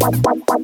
bye. bye bye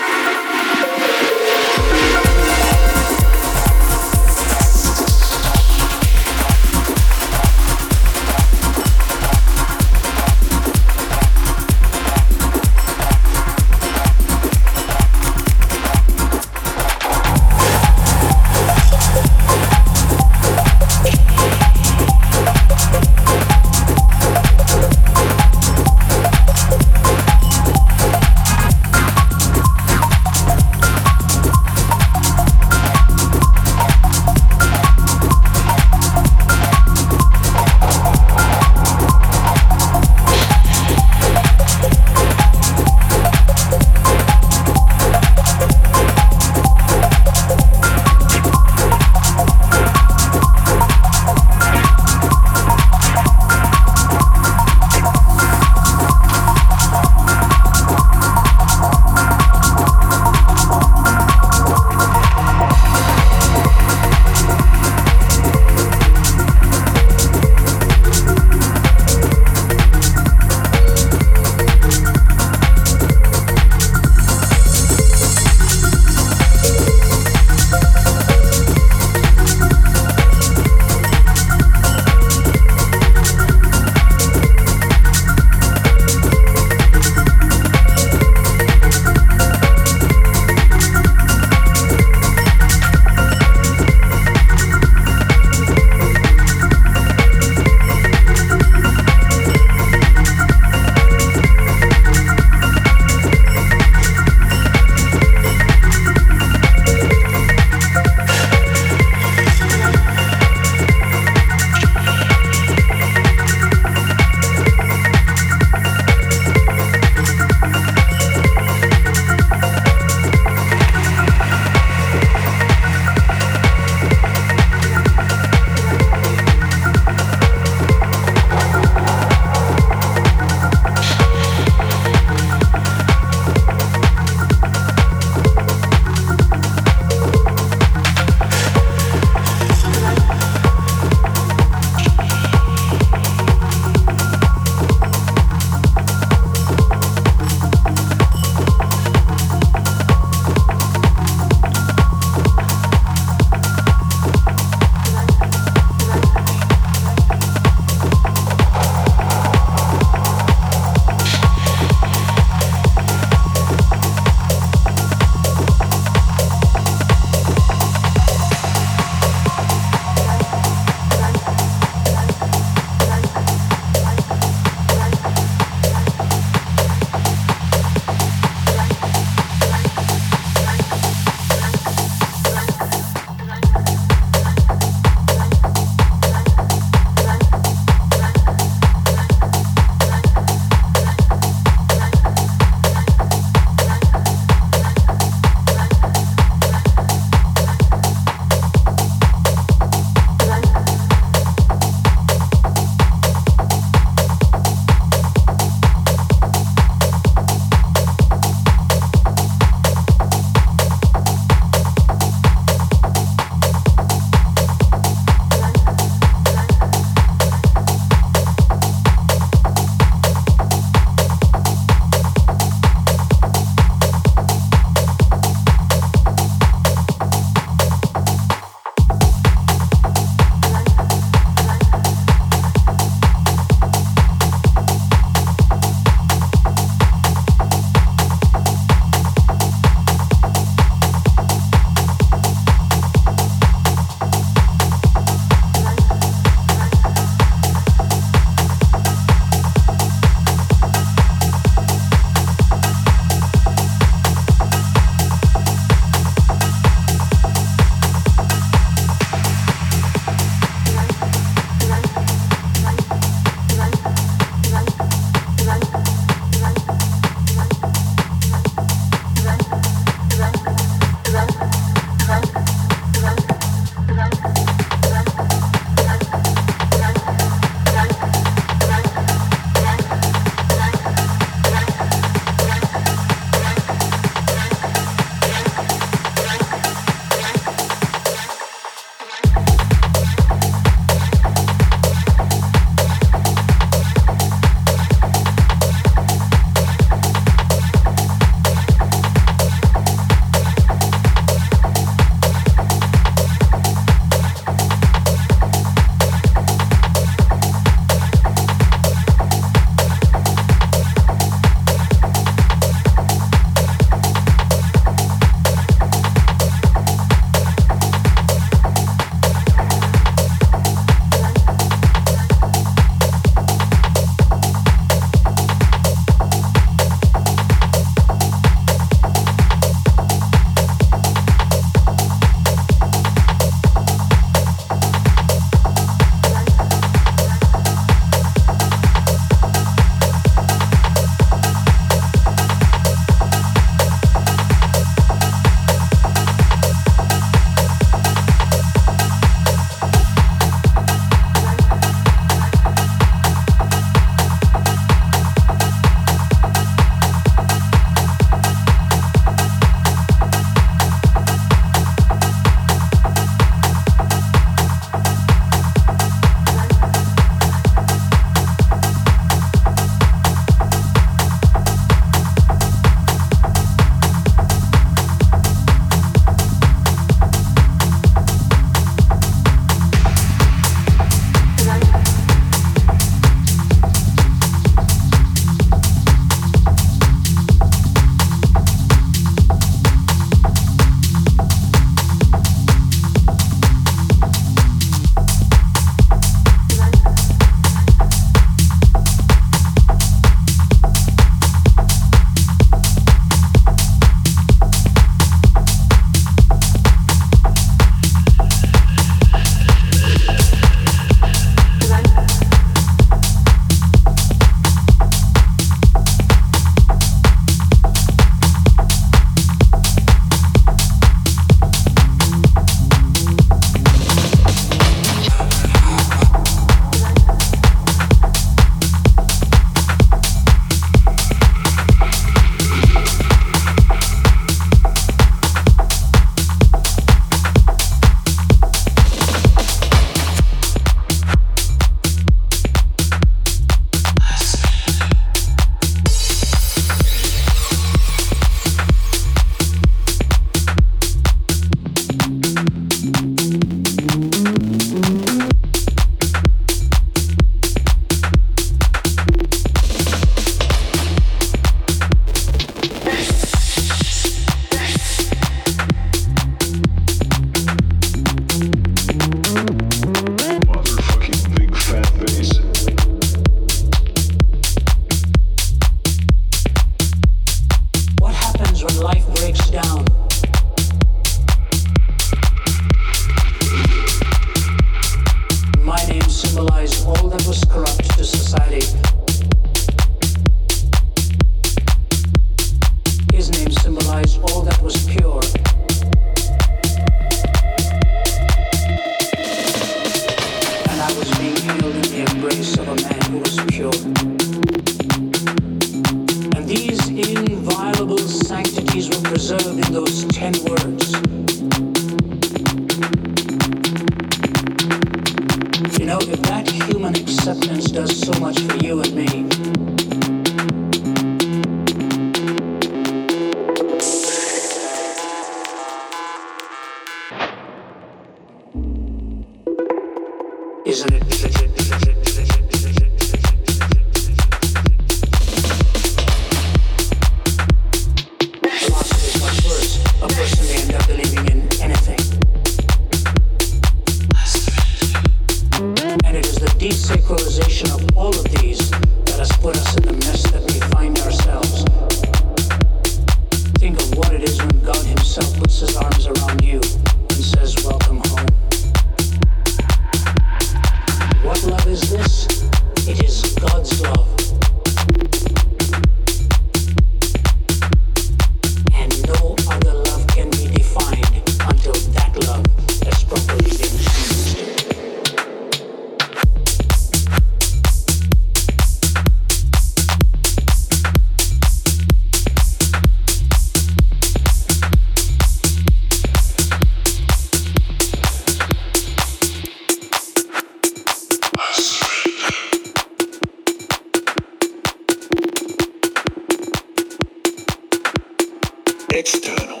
External.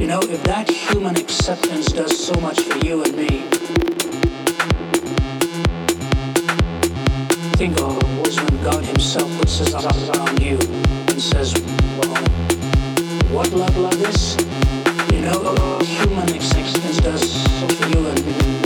You know, if that human acceptance does so much for you and me, think of it when God Himself puts His arms around you and says, Well, what love love is? You know, human acceptance does so for you and me.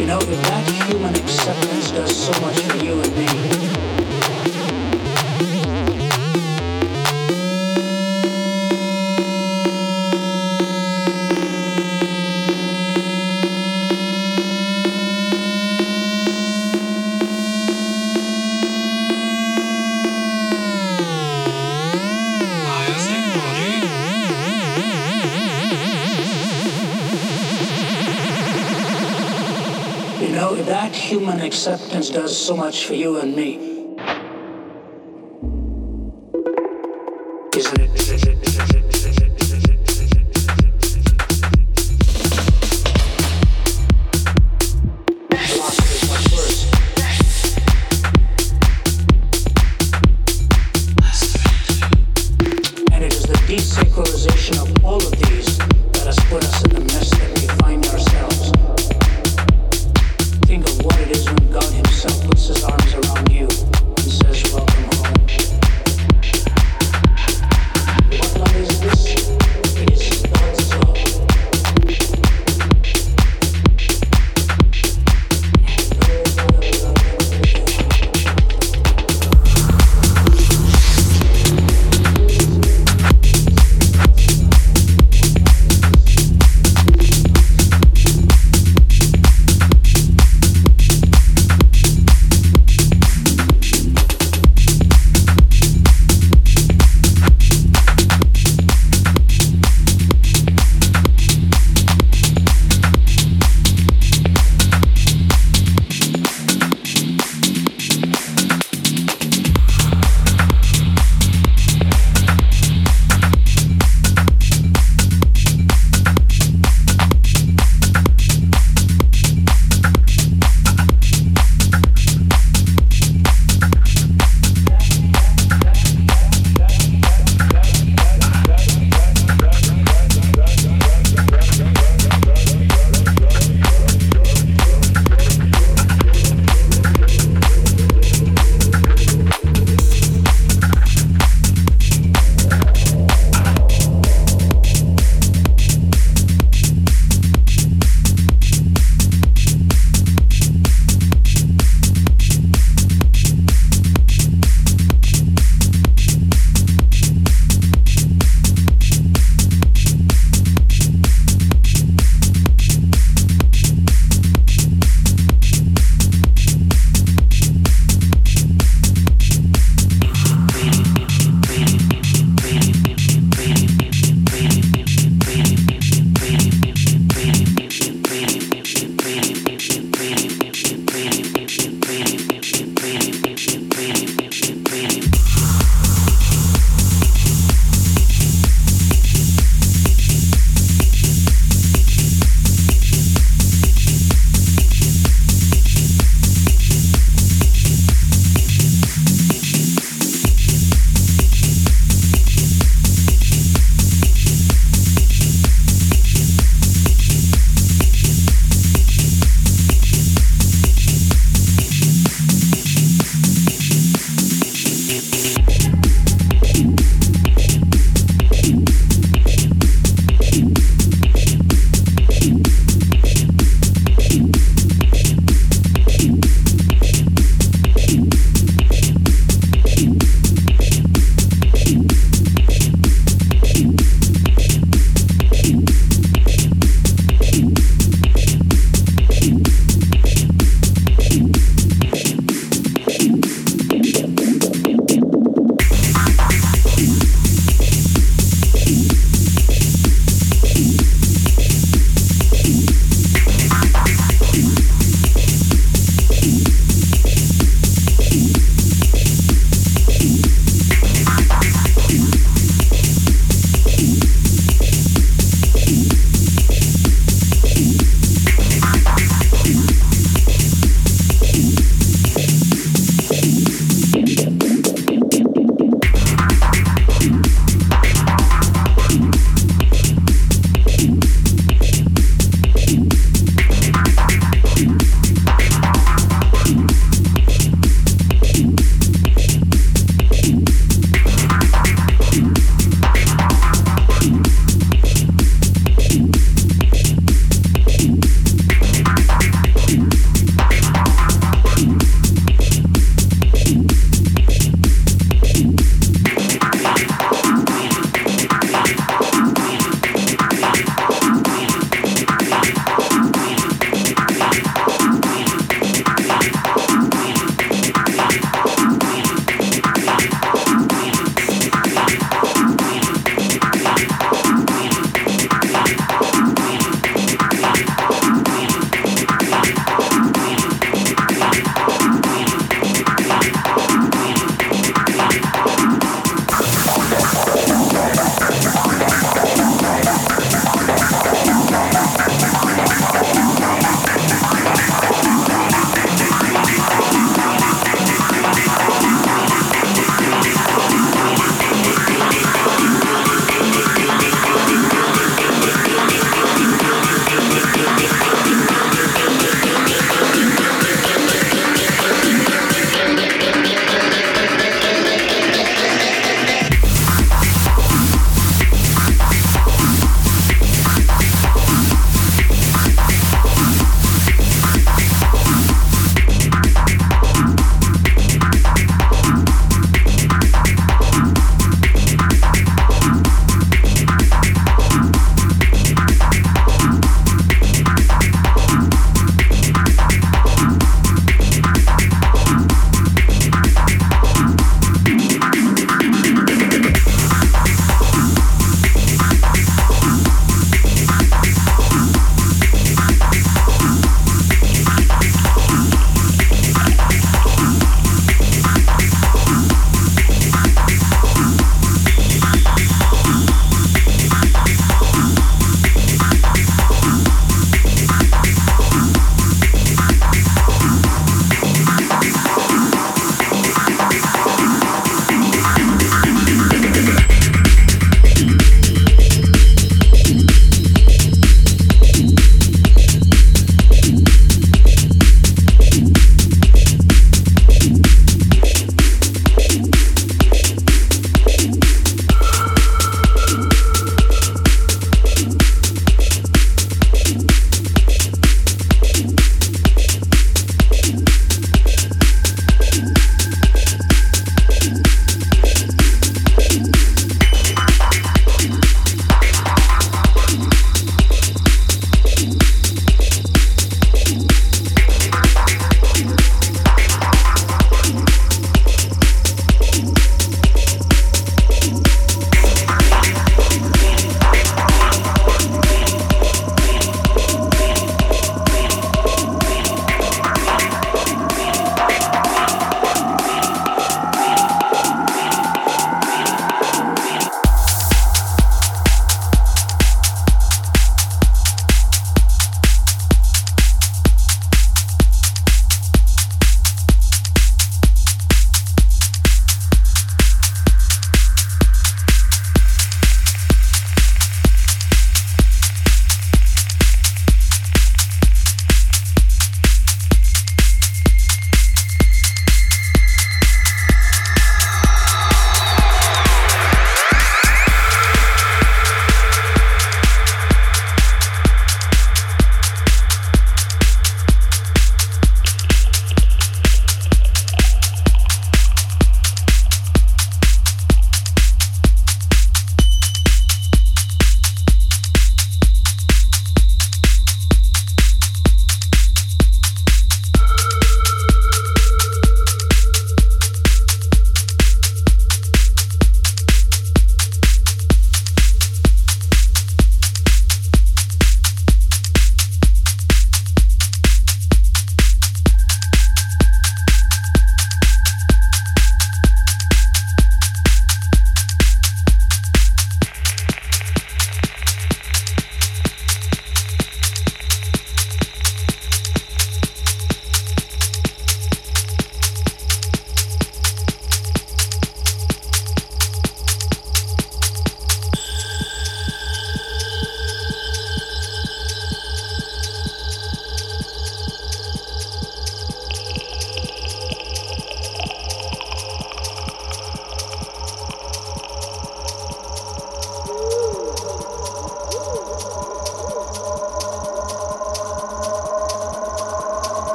You know, if human acceptance does so much for you and me, acceptance does so much for you and me,